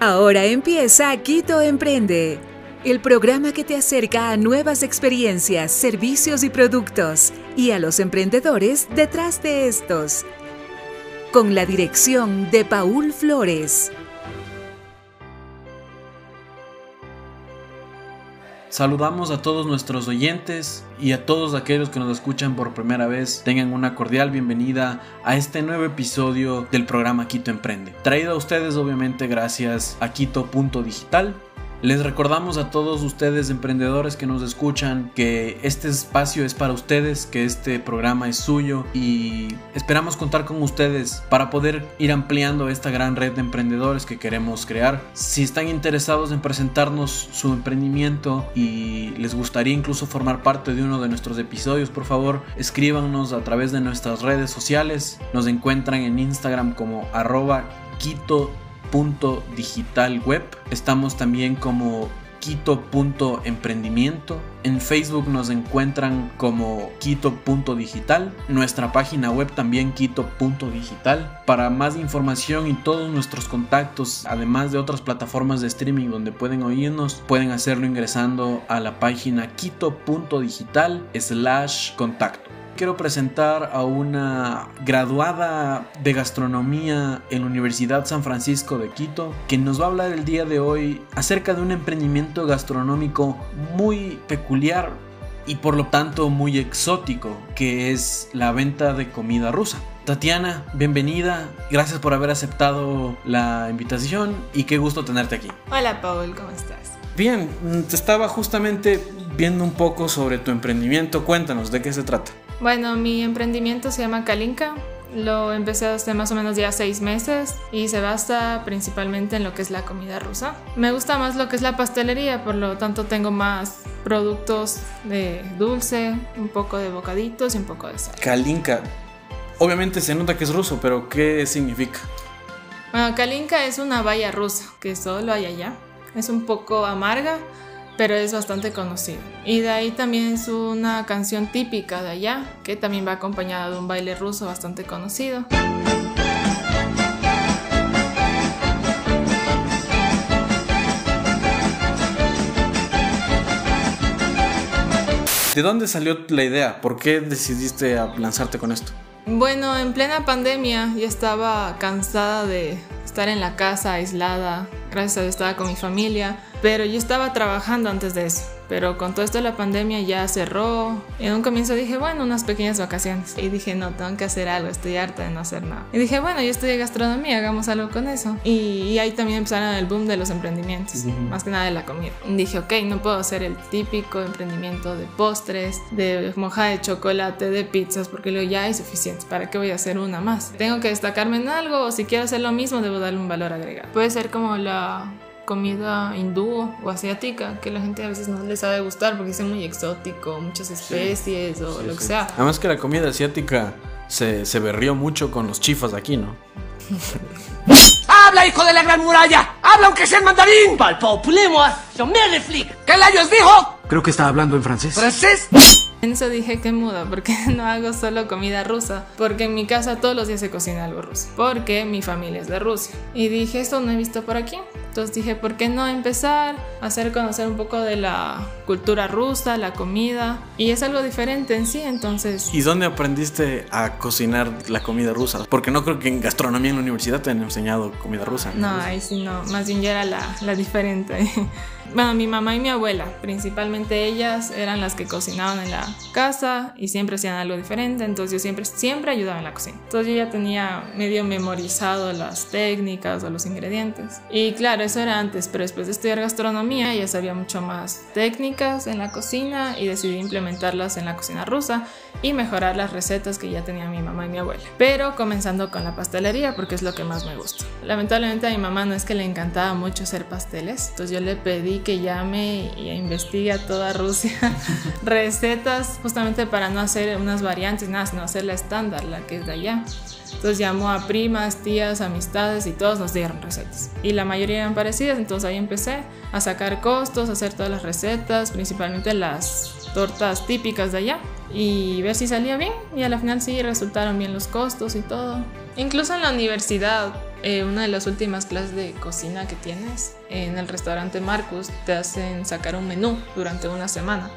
Ahora empieza Quito Emprende, el programa que te acerca a nuevas experiencias, servicios y productos y a los emprendedores detrás de estos. Con la dirección de Paul Flores. Saludamos a todos nuestros oyentes y a todos aquellos que nos escuchan por primera vez. Tengan una cordial bienvenida a este nuevo episodio del programa Quito Emprende. Traído a ustedes obviamente gracias a Quito.digital les recordamos a todos ustedes emprendedores que nos escuchan que este espacio es para ustedes, que este programa es suyo y esperamos contar con ustedes para poder ir ampliando esta gran red de emprendedores que queremos crear. Si están interesados en presentarnos su emprendimiento y les gustaría incluso formar parte de uno de nuestros episodios, por favor escríbanos a través de nuestras redes sociales. Nos encuentran en Instagram como arroba Quito digital web. Estamos también como Quito.emprendimiento. En Facebook nos encuentran como Quito.digital. Nuestra página web también Quito.digital. Para más información y todos nuestros contactos, además de otras plataformas de streaming donde pueden oírnos, pueden hacerlo ingresando a la página Quito.digital slash contacto quiero presentar a una graduada de gastronomía en la Universidad San Francisco de Quito, que nos va a hablar el día de hoy acerca de un emprendimiento gastronómico muy peculiar y por lo tanto muy exótico, que es la venta de comida rusa. Tatiana, bienvenida, gracias por haber aceptado la invitación y qué gusto tenerte aquí. Hola Paul, ¿cómo estás? Bien, te estaba justamente viendo un poco sobre tu emprendimiento, cuéntanos, ¿de qué se trata? Bueno, mi emprendimiento se llama Kalinka. Lo empecé hace más o menos ya seis meses y se basa principalmente en lo que es la comida rusa. Me gusta más lo que es la pastelería, por lo tanto tengo más productos de dulce, un poco de bocaditos y un poco de sal. Kalinka. Obviamente se nota que es ruso, pero ¿qué significa? Bueno, Kalinka es una valla rusa que solo hay allá. Es un poco amarga, pero es bastante conocido. Y de ahí también es una canción típica de allá, que también va acompañada de un baile ruso bastante conocido. ¿De dónde salió la idea? ¿Por qué decidiste lanzarte con esto? Bueno, en plena pandemia ya estaba cansada de estar en la casa aislada. Gracias a Dios estaba con mi familia pero yo estaba trabajando antes de eso. Pero con todo esto de la pandemia ya cerró. En un comienzo dije, bueno, unas pequeñas vacaciones. Y dije, no, tengo que hacer algo, estoy harta de no hacer nada. Y dije, bueno, yo estudié gastronomía, hagamos algo con eso. Y, ahí también empezaron el boom de los emprendimientos, más que nada de la comida. Y dije, ok, no puedo hacer el típico emprendimiento de postres, de moja de chocolate, de pizzas, porque luego ya hay suficiente. ¿Para qué voy a hacer una más? Tengo que destacarme en algo o si quiero hacer lo mismo, debo darle un valor agregado. Puede ser como la comida hindú o asiática que la gente a veces no les sabe gustar porque es muy exótico, muchas especies o lo que sea. Además que la comida asiática se, se berrió mucho con los chifas de aquí, ¿no? ¡Habla, hijo de la gran muralla! ¡Habla aunque sea en mandarín! ¡Palpopulemos! ¿Qué layos dijo? Creo que está hablando en francés. ¿Francés? En eso dije que muda, porque no hago solo comida rusa, porque en mi casa todos los días se cocina algo ruso, porque mi familia es de Rusia. Y dije, esto no he visto por aquí. Entonces dije, ¿por qué no empezar a hacer conocer un poco de la cultura rusa, la comida? Y es algo diferente en sí, entonces... ¿Y dónde aprendiste a cocinar la comida rusa? Porque no creo que en gastronomía en la universidad te han enseñado comida rusa. No, ahí sí no, más bien ya era la, la diferente. Bueno, mi mamá y mi abuela, principalmente ellas, eran las que cocinaban en la casa y siempre hacían algo diferente, entonces yo siempre, siempre ayudaba en la cocina. Entonces yo ya tenía medio memorizado las técnicas o los ingredientes. Y claro, eso era antes, pero después de estudiar gastronomía ya sabía mucho más técnicas en la cocina y decidí implementarlas en la cocina rusa y mejorar las recetas que ya tenía mi mamá y mi abuela. Pero comenzando con la pastelería porque es lo que más me gusta. Lamentablemente a mi mamá no es que le encantaba mucho hacer pasteles, entonces yo le pedí que llame y investigue a toda Rusia recetas justamente para no hacer unas variantes, nada, sino hacer la estándar, la que es de allá. Entonces llamó a primas, tías, amistades y todos nos dieron recetas. Y la mayoría eran parecidas, entonces ahí empecé a sacar costos, a hacer todas las recetas, principalmente las tortas típicas de allá y ver si salía bien y a la final sí resultaron bien los costos y todo. Incluso en la universidad eh, una de las últimas clases de cocina que tienes en el restaurante Marcus te hacen sacar un menú durante una semana.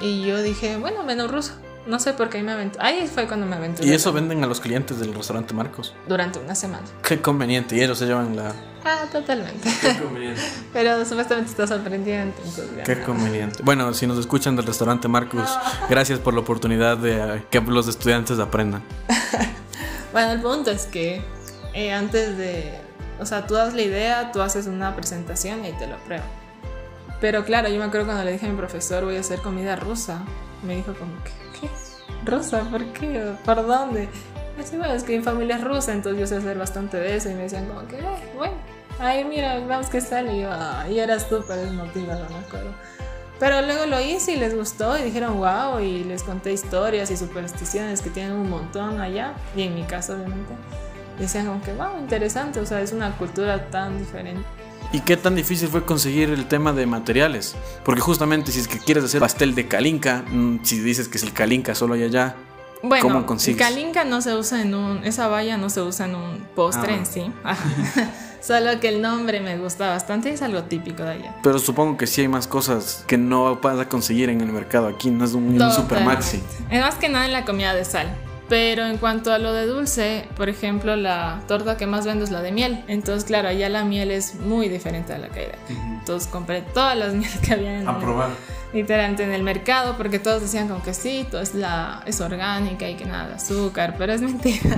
Y yo dije, bueno, menú ruso. No sé por qué me aventuré. Ahí fue cuando me aventuré. Y eso venden a los clientes del restaurante Marcos. Durante una semana. Qué conveniente. Y ellos se llevan la. Ah, totalmente. Qué conveniente. Pero supuestamente está sorprendiente. Qué conveniente. Bueno, si nos escuchan del restaurante Marcos, gracias por la oportunidad de eh, que los estudiantes aprendan. bueno, el punto es que eh, antes de. O sea, tú das la idea, tú haces una presentación y te lo apruebo. Pero claro, yo me acuerdo cuando le dije a mi profesor, voy a hacer comida rusa. Me dijo como que Rosa, ¿por qué? ¿Por dónde? Así, bueno, es que mi familia es rusa, entonces yo sé hacer bastante de eso. Y me decían como que, bueno, ay, mira, vamos que sale. Y yo, ay, era súper desmotivada, me acuerdo. Pero luego lo hice y les gustó y dijeron wow y les conté historias y supersticiones que tienen un montón allá y en mi caso obviamente. Decían como que wow, interesante, o sea, es una cultura tan diferente. ¿Y qué tan difícil fue conseguir el tema de materiales? Porque justamente si es que quieres hacer pastel de calinca, mm, si dices que es el calinca solo hay allá, bueno, ¿cómo consigues? Calinca no se usa en un, esa valla no se usa en un postre ah, en sí. Solo que el nombre me gusta bastante y es algo típico de allá. Pero supongo que sí hay más cosas que no vas a conseguir en el mercado aquí, no es un, un super maxi. Es más que nada en la comida de sal. Pero en cuanto a lo de dulce, por ejemplo, la torta que más vendo es la de miel. Entonces, claro, allá la miel es muy diferente a la hay Entonces compré todas las miel que había en A probar literalmente en el mercado porque todos decían como que sí, todo es, la, es orgánica y que nada de azúcar, pero es mentira.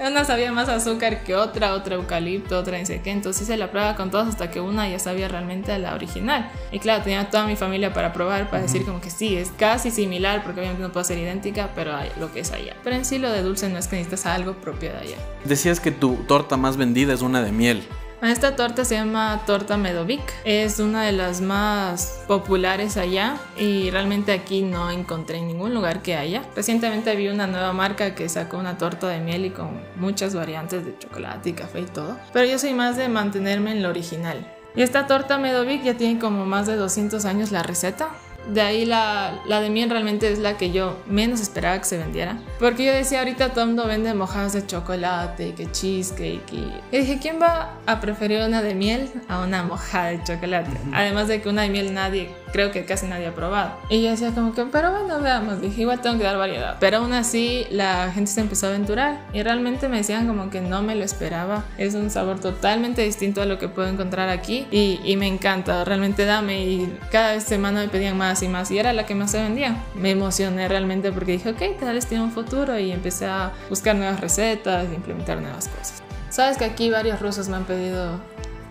una sabía más azúcar que otra, otra eucalipto, otra ni sé qué, entonces hice la prueba con todos hasta que una ya sabía realmente la original. Y claro, tenía toda mi familia para probar, para decir como que sí, es casi similar porque obviamente no puede ser idéntica, pero hay lo que es allá. Pero en sí lo de dulce no es que necesitas algo propio de allá. Decías que tu torta más vendida es una de miel. Esta torta se llama torta Medovic. Es una de las más populares allá y realmente aquí no encontré en ningún lugar que haya. Recientemente vi una nueva marca que sacó una torta de miel y con muchas variantes de chocolate y café y todo. Pero yo soy más de mantenerme en lo original. Y esta torta Medovic ya tiene como más de 200 años la receta. De ahí la, la, de miel realmente es la que yo menos esperaba que se vendiera. Porque yo decía, ahorita todo el mundo vende mojadas de chocolate y que cheesecake. Y... y dije, ¿quién va a preferir una de miel a una mojada de chocolate? Además de que una de miel nadie creo que casi nadie ha probado. Y yo decía como que, pero bueno, veamos, dije, igual tengo que dar variedad. Pero aún así la gente se empezó a aventurar y realmente me decían como que no me lo esperaba. Es un sabor totalmente distinto a lo que puedo encontrar aquí y, y me encanta, realmente dame y cada semana me pedían más y más y era la que más se vendía. Me emocioné realmente porque dije, ok, tal vez tiene un futuro y empecé a buscar nuevas recetas, implementar nuevas cosas. Sabes que aquí varios rusos me han pedido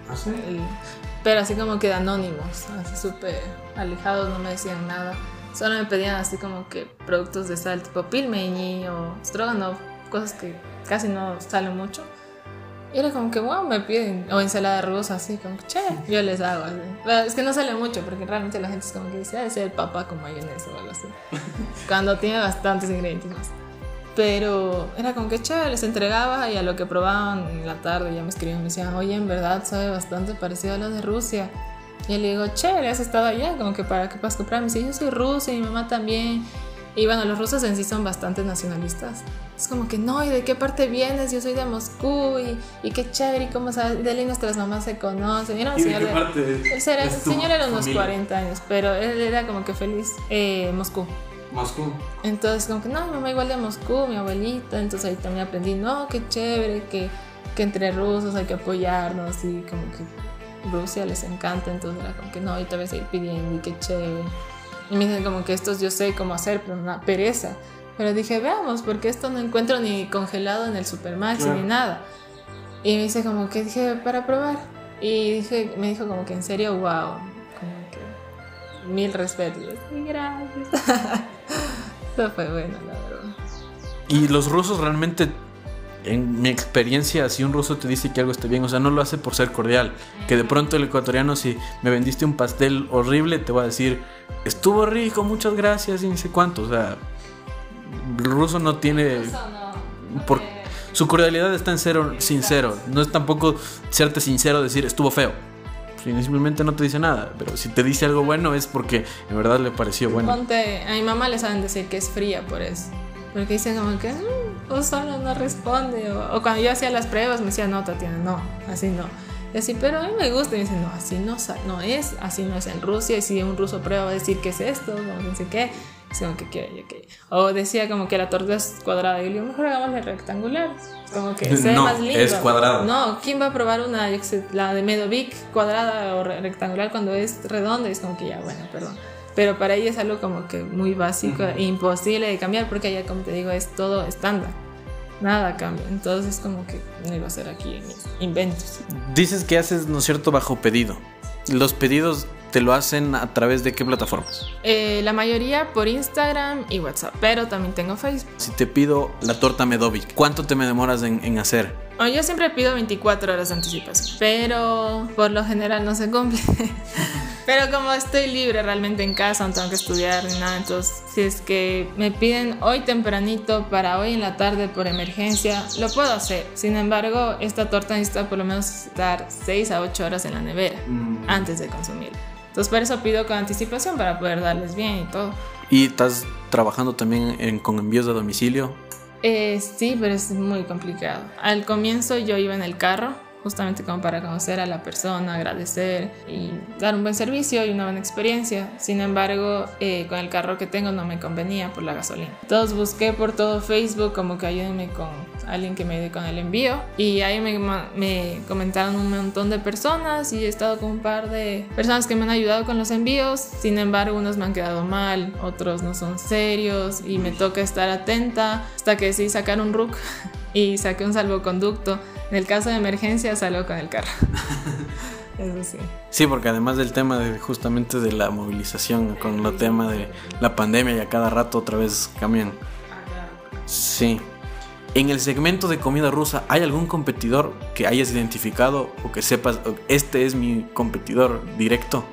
¿Ah, sí? Pero así como que de anónimos, así súper alejados, no me decían nada. Solo me pedían así como que productos de sal tipo pilmeni o stroganoff, cosas que casi no salen mucho. Y era como que, wow, me piden, o ensalada rusa, así como che, yo les hago así. es que no sale mucho, porque realmente la gente es como que dice, ah, es el papá con mayonesa o algo así. Cuando tiene bastantes ingredientes más. Pero era como que chévere, les entregaba y a lo que probaban en la tarde ya me escribían me decían, oye, en verdad sabe bastante parecido a lo de Rusia. Y le digo, chévere, has estado allá, como que para qué puedas comprar. Me dice, yo soy rusa y mi mamá también. Y bueno, los rusos en sí son bastante nacionalistas. Es como que, no, ¿y de qué parte vienes? Yo soy de Moscú y, y qué chévere, y cómo sabes, de ahí nuestras mamás se conocen. Y, no, ¿Y señor, de qué parte el, el, señor era unos 40 años, pero él era como que feliz. Eh, Moscú. Moscú. Entonces, como que no, mi mamá igual de Moscú, mi abuelita. Entonces ahí también aprendí, no, qué chévere, que, que entre rusos hay que apoyarnos y como que Rusia les encanta. Entonces era como que no, y también seguir pidiendo y qué chévere. Y me dicen como que estos yo sé cómo hacer, pero una pereza. Pero dije, veamos, porque esto no encuentro ni congelado en el Supermax ni nada. Y me dice como que dije, para probar. Y dije, me dijo como que en serio, wow. Como que mil respetos. Y gracias. Fue bueno, la verdad. Y los rusos realmente, en mi experiencia, si un ruso te dice que algo está bien, o sea, no lo hace por ser cordial. Que de pronto el ecuatoriano, si me vendiste un pastel horrible, te va a decir, estuvo rico, muchas gracias y no sé cuánto. O sea, el ruso no tiene... Por, su cordialidad está en cero sincero. No es tampoco serte sincero decir estuvo feo. Simplemente no te dice nada. Pero si te dice algo bueno es porque en verdad le pareció bueno. Ponte, a mi mamá le saben decir que es fría por eso. Porque dicen como que, mm, o solo no responde. O, cuando yo hacía las pruebas me decía, no, Tatiana, no, así no. Y así, pero a mí me gusta. Y me dice, no, así no, no es, así no es en Rusia. Y si un ruso prueba va a decir, ¿qué es esto? No sé qué. como que, ¿qué, qué? O decía como que la torta es cuadrada. Y yo digo, mejor hagámosla rectangular. Como que sea más lindo. es cuadrada. No, ¿quién va a probar una, la de Medovic cuadrada o rectangular cuando es redonda? Y es como que ya, bueno, perdón. Pero para ella es algo como que muy básico e imposible de cambiar porque allá, como te digo, es todo estándar. Nada cambia. Entonces, como que no iba a ser aquí inventos. Dices que haces, ¿no es cierto?, bajo pedido. Los pedidos te lo hacen a través de qué plataformas? Eh, la mayoría por Instagram y WhatsApp, pero también tengo Facebook. Si te pido la torta Medovic, ¿cuánto te me demoras en, hacer? Oh, yo siempre pido 24 horas de anticipación, pero por lo general no se cumple. pero como estoy libre realmente en casa, no tengo que estudiar ni nada, entonces si es que me piden hoy tempranito para hoy en la tarde por emergencia, lo puedo hacer. Sin embargo, esta torta necesita por lo menos estar 6 a 8 horas en la nevera mm. antes de consumirla. Entonces por eso pido con anticipación para poder darles bien y todo. ¿Y estás trabajando también con envíos de domicilio? Eh, sí, pero es muy complicado. Al comienzo yo iba en el carro justamente como para conocer a la persona, agradecer y dar un buen servicio y una buena experiencia. Sin embargo, eh, con el carro que tengo no me convenía por la gasolina. Entonces busqué por todo Facebook como que ayúdenme con alguien que me ayude con el envío y ahí me, me comentaron un montón de personas y he estado con un par de personas que me han ayudado con los envíos. Sin embargo, unos me han quedado mal, otros no son serios y me toca estar atenta hasta que sí sacar un RUC y saqué un salvoconducto en el caso de emergencia salgo con el carro. Eso sí. Sí, porque además del tema de justamente de la movilización, con el tema de la pandemia y a cada rato otra vez cambian. Sí. En el segmento de comida rusa, ¿hay algún competidor que hayas identificado o que sepas, este es mi competidor directo?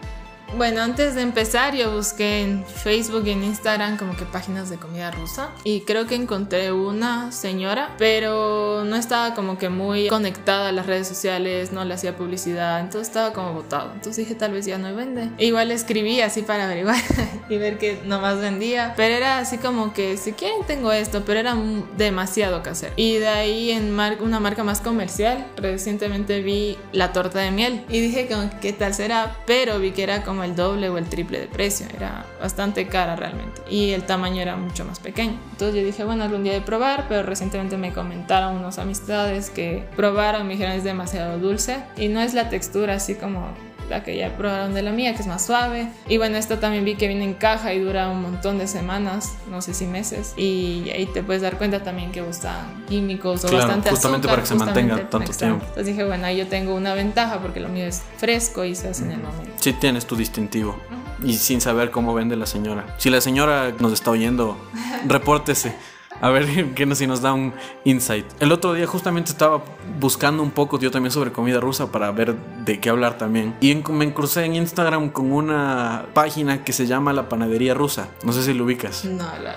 Bueno, antes de empezar yo busqué en Facebook y en Instagram como que páginas de comida rusa y creo que encontré una señora, pero no estaba como que muy conectada a las redes sociales, no le hacía publicidad, entonces estaba como votado. Entonces dije tal vez ya no vende. igual escribí así para averiguar y ver que nomás vendía, pero era así como que si quieren tengo esto, pero era demasiado hacer. Y de ahí en una marca más comercial, recientemente vi la torta de miel y dije como qué tal será, pero vi que era como el doble o el triple de precio, era bastante cara realmente y el tamaño era mucho más pequeño. Entonces yo dije, bueno, algún día de probar, pero recientemente me comentaron unos amistades que probaron, me dijeron es demasiado dulce y no es la textura así como la que ya probaron de la mía, que es más suave. Y bueno, esto también vi que viene en caja y dura un montón de semanas, no sé si meses. Y ahí te puedes dar cuenta también que usan químicos o claro, bastante justamente para que se mantenga tanto tiempo. Entonces dije, bueno, ahí yo tengo una ventaja porque lo mío es fresco y se hace en el momento. Sí, tienes tu distintivo. Y sin saber cómo vende la señora. Si la señora nos está oyendo, repórtese. A ver que si nos da un insight. El otro día justamente estaba buscando un poco yo también sobre comida rusa para ver de qué hablar también. Y me crucé en Instagram con una página que se llama La Panadería Rusa. No sé si lo ubicas. No, la,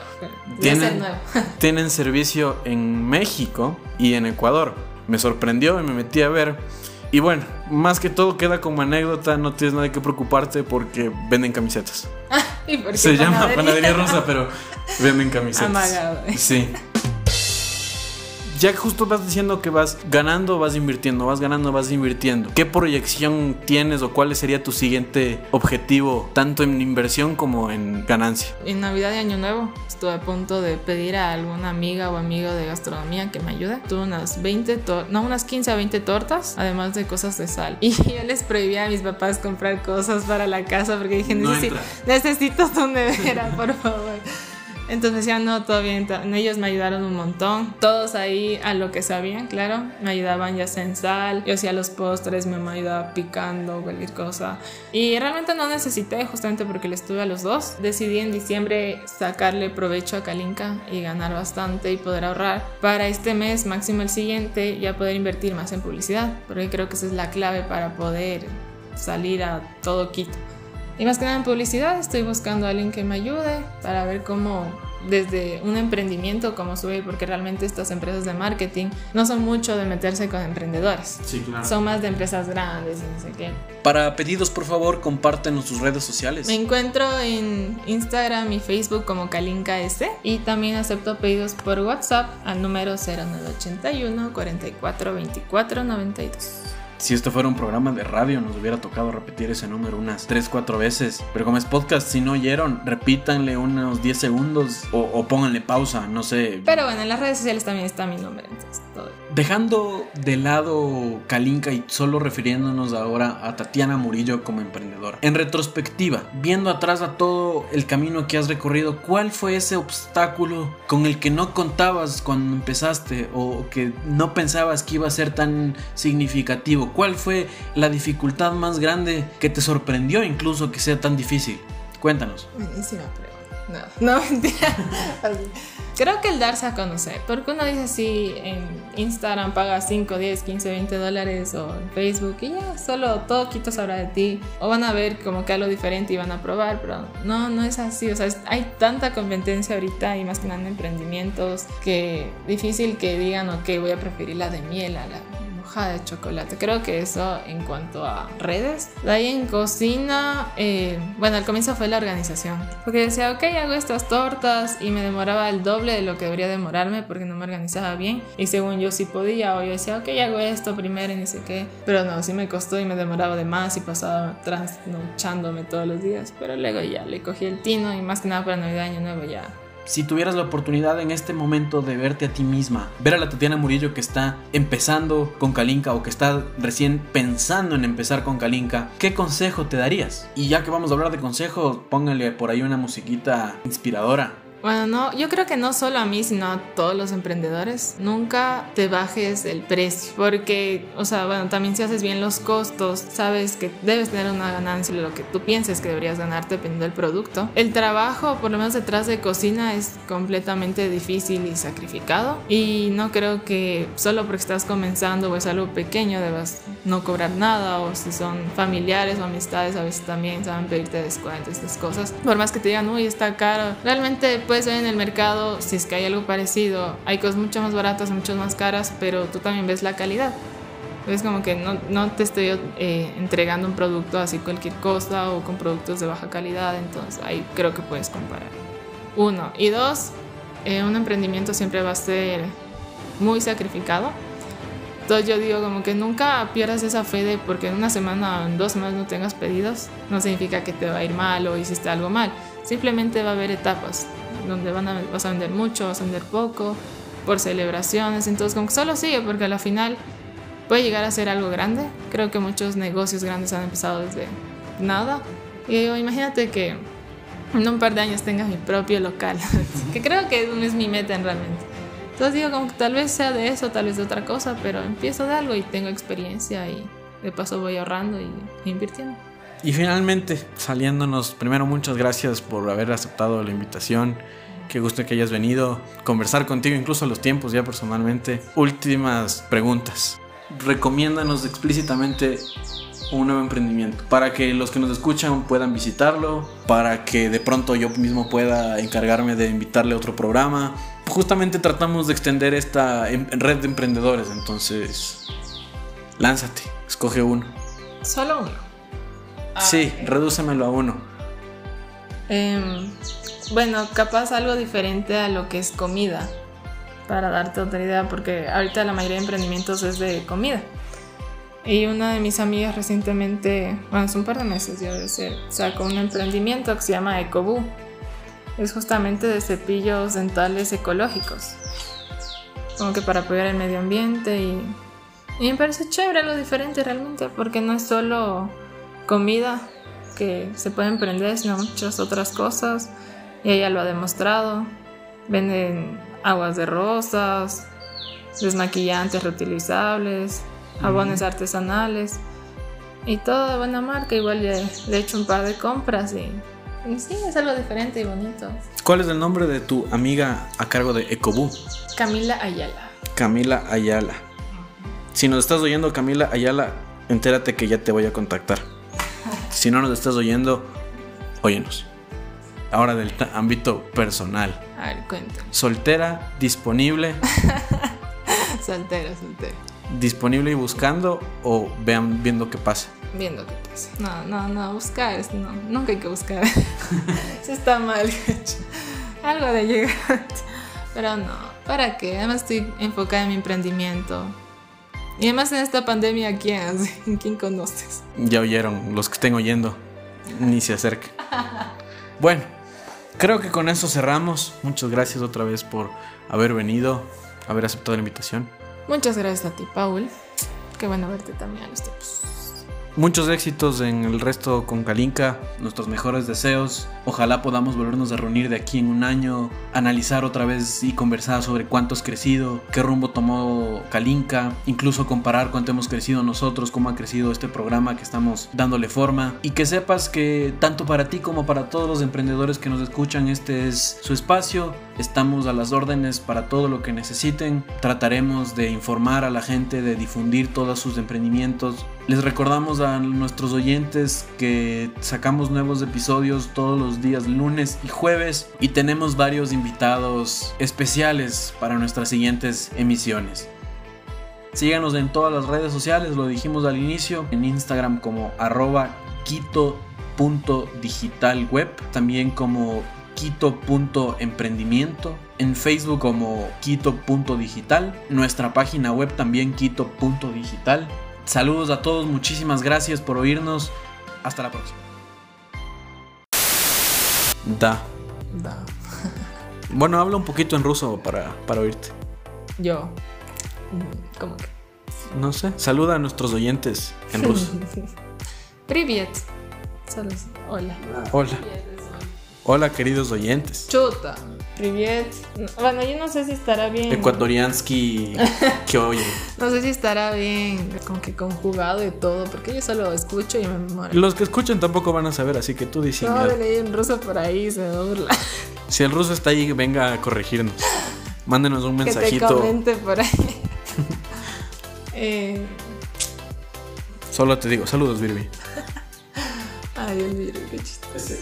tienen, tienen servicio en México y en Ecuador. Me sorprendió y me metí a ver. Y bueno, más que todo queda como anécdota, no tienes nada que preocuparte porque venden camisetas. ¿Y por qué Se llama Panadería Rosa, pero venden camisetas. Amagado. Sí ya justo vas diciendo que vas ganando, vas invirtiendo, vas ganando, vas invirtiendo. ¿Qué proyección tienes o cuál sería tu siguiente objetivo, tanto en inversión como en ganancia? En Navidad y Año Nuevo estuve a punto de pedir a alguna amiga o amigo de gastronomía que me ayude. Tuve unas 20, no, unas 15 a 20 tortas, además de cosas de sal. Y yo les prohibía a mis papás comprar cosas para la casa porque dije, necesito, necesito tu nevera, por favor. Entonces ya no, todo bien. Ellos me ayudaron un montón. Todos ahí a lo que sabían, claro. Me ayudaban ya sea en sal. Yo hacía los postres, mi mamá ayudaba picando, cualquier cosa. Y realmente no necesité, justamente porque le estuve a los dos. Decidí en diciembre sacarle provecho a Kalinka y ganar bastante y poder ahorrar para este mes, máximo el siguiente, ya poder invertir más en publicidad. Porque creo que esa es la clave para poder salir a todo Quito. Y más que nada en publicidad estoy buscando a alguien que me ayude para ver cómo desde un emprendimiento como sube, porque realmente estas empresas de marketing no son mucho de meterse con emprendedores. Sí, claro. Son más de empresas grandes y no sé qué. Para pedidos, por favor, compártenos tus redes sociales. Me encuentro en Instagram y Facebook como Kalinka S y también acepto pedidos por WhatsApp al número 0981 44 24 92 si esto fuera un programa de radio, nos hubiera tocado repetir ese número unas 3, 4 veces. Pero como es podcast, si no oyeron, repítanle unos 10 segundos o, o pónganle pausa, no sé. Pero bueno, en las redes sociales también está mi número, entonces todo. Dejando de lado Kalinka y solo refiriéndonos ahora a Tatiana Murillo como emprendedora. En retrospectiva, viendo atrás a todo el camino que has recorrido, ¿cuál fue ese obstáculo con el que no contabas cuando empezaste o que no pensabas que iba a ser tan significativo? ¿Cuál fue la dificultad más grande que te sorprendió incluso que sea tan difícil? Cuéntanos. Buenísima pregunta. No, no mentira. Creo que el darse a conocer, porque uno dice así en Instagram paga 5, 10, 15, 20 dólares o en Facebook y ya, solo todo quito sabrá de ti. O van a ver como que algo diferente y van a probar, pero no, no es así. O sea, hay tanta competencia ahorita y más que nada en emprendimientos que difícil que digan, ok, voy a preferir la de miel a la de chocolate. Creo que eso en cuanto a redes. De ahí en cocina, eh, bueno, al comienzo fue la organización. Porque decía, ok, hago estas tortas y me demoraba el doble de lo que debería demorarme porque no me organizaba bien. Y según yo sí podía, o yo decía, ok, hago esto primero y ni sé qué. Pero no, sí me costó y me demoraba de más y pasaba trasnochándome todos los días. Pero luego ya le cogí el tino y más que nada para Navidad, Año Nuevo ya si tuvieras la oportunidad en este momento de verte a ti misma, ver a la Tatiana Murillo que está empezando con Kalinka o que está recién pensando en empezar con Kalinka, ¿qué consejo te darías? Y ya que vamos a hablar de consejos, póngale por ahí una musiquita inspiradora. Bueno, no, yo creo que no solo a mí, sino a todos los emprendedores. Nunca te bajes el precio, porque, o sea, bueno, también si haces bien los costos, sabes que debes tener una ganancia lo que tú pienses que deberías ganarte dependiendo del producto. El trabajo, por lo menos detrás de cocina, es completamente difícil y sacrificado. Y no creo que solo porque estás comenzando o es algo pequeño debas no cobrar nada, o si son familiares o amistades, a veces también saben pedirte descuentos, estas cosas. Por más que te digan, uy, está caro, realmente puedes ver en el mercado si es que hay algo parecido. Hay cosas mucho más baratas, mucho más caras, pero tú también ves la calidad. Es como que no, no te estoy eh, entregando un producto así cualquier cosa o con productos de baja calidad, entonces ahí creo que puedes comparar. Uno. Y dos, eh, un emprendimiento siempre va a ser muy sacrificado. Entonces yo digo como que nunca pierdas esa fe de porque en una semana o en dos semanas no tengas pedidos, no significa que te va a ir mal o hiciste algo mal. Simplemente va a haber etapas donde van a, vas a vender mucho, vas a vender poco, por celebraciones, entonces como que solo sigue porque a la final puede llegar a ser algo grande. Creo que muchos negocios grandes han empezado desde nada. Y digo, imagínate que en un par de años tenga mi propio local, que creo que es mi meta en realmente. Entonces digo, como que tal vez sea de eso, tal vez de otra cosa, pero empiezo de algo y tengo experiencia y de paso voy ahorrando y invirtiendo. Y finalmente, saliéndonos, primero muchas gracias por haber aceptado la invitación. Qué gusto que hayas venido conversar contigo, incluso los tiempos ya personalmente. Últimas preguntas. Recomiéndanos explícitamente un nuevo emprendimiento para que los que nos escuchan puedan visitarlo, para que de pronto yo mismo pueda encargarme de invitarle a otro programa. Justamente tratamos de extender esta em, red de emprendedores, entonces lánzate, escoge uno. Solo uno. Sí, ah, redúcemelo a uno. Em, bueno, capaz algo diferente a lo que es comida, para darte otra idea, porque ahorita la mayoría de emprendimientos es de comida. Y una de mis amigas recientemente, bueno, hace un par de meses debe ser, sacó un emprendimiento que se llama Ecoboo. Es justamente de cepillos dentales ecológicos. Como que para apoyar el medio ambiente y, y me parece chévere, algo diferente realmente, porque no es solo comida que se puede emprender, sino muchas otras cosas. Y ella lo ha demostrado. Venden aguas de rosas, desmaquillantes reutilizables, jabones artesanales y todo de buena marca. Igual le, he hecho un par de compras y, sí, es algo diferente y bonito. ¿Cuál es el nombre de tu amiga a cargo de Ecobú? Camila Ayala. Camila Ayala. Si nos estás oyendo, Camila Ayala, entérate que ya te voy a contactar. Si no nos estás oyendo, óyenos. ahora del ámbito personal. A ver, cuéntame. Soltera, disponible, Soltera, soltera. disponible y buscando o vean viendo qué pasa. Viendo qué pasa. No, no, no, buscar, es- no, nunca hay que buscar. Eso está mal. Algo de llegar. Pero no, ¿para qué? Además estoy enfocada en mi emprendimiento. Y además en esta pandemia, ¿quién? ¿Quién conoces? Ya oyeron, los que estén oyendo, ni se acerquen. Bueno, creo que con eso cerramos. Muchas gracias otra vez por haber venido, haber aceptado la invitación. Muchas gracias a ti, Paul. Qué bueno verte también a los tiempos. Muchos éxitos en el resto con Kalinka, nuestros mejores deseos. Ojalá podamos volvernos a reunir de aquí en un año, analizar otra vez y conversar sobre cuánto has crecido, qué rumbo tomó Kalinka, incluso comparar cuánto hemos crecido nosotros, cómo ha crecido este programa que estamos dándole forma. Y que sepas que tanto para ti como para todos los emprendedores que nos escuchan, este es su espacio. Estamos a las órdenes para todo lo que necesiten. Trataremos de informar a la gente, de difundir todos sus emprendimientos. Les recordamos a nuestros oyentes que sacamos nuevos episodios todos los días lunes y jueves y tenemos varios invitados especiales para nuestras siguientes emisiones. Síganos en todas las redes sociales, lo dijimos al inicio, en Instagram como arroba quito.digitalweb, también como quito.emprendimiento, en Facebook como quito.digital, nuestra página web también quito.digital. Saludos a todos, muchísimas gracias por oírnos, hasta la próxima. Da. Da. Bueno, habla un poquito en ruso para, para oírte. Yo. mm, ¿Cómo que? No sé, saluda a nuestros oyentes en ruso. Привет. Solo es- Hola. Hola. Hola, queridos oyentes. Chuta. Privet. Bueno, yo no sé si estará bien. Ecuatoriansky que oye. no sé si estará bien con que conjugado y todo, porque yo solo escucho y me muero. Los que escuchan tampoco van a saber, así que tú dices. No, leí en ruso por ahí, se burla. si el ruso está ahí, venga a corregirnos. Mándenos un mensajito. Que te por ahí. eh... Solo te digo, saludos, Virvi. Ay, el Virvi, qué chistoso.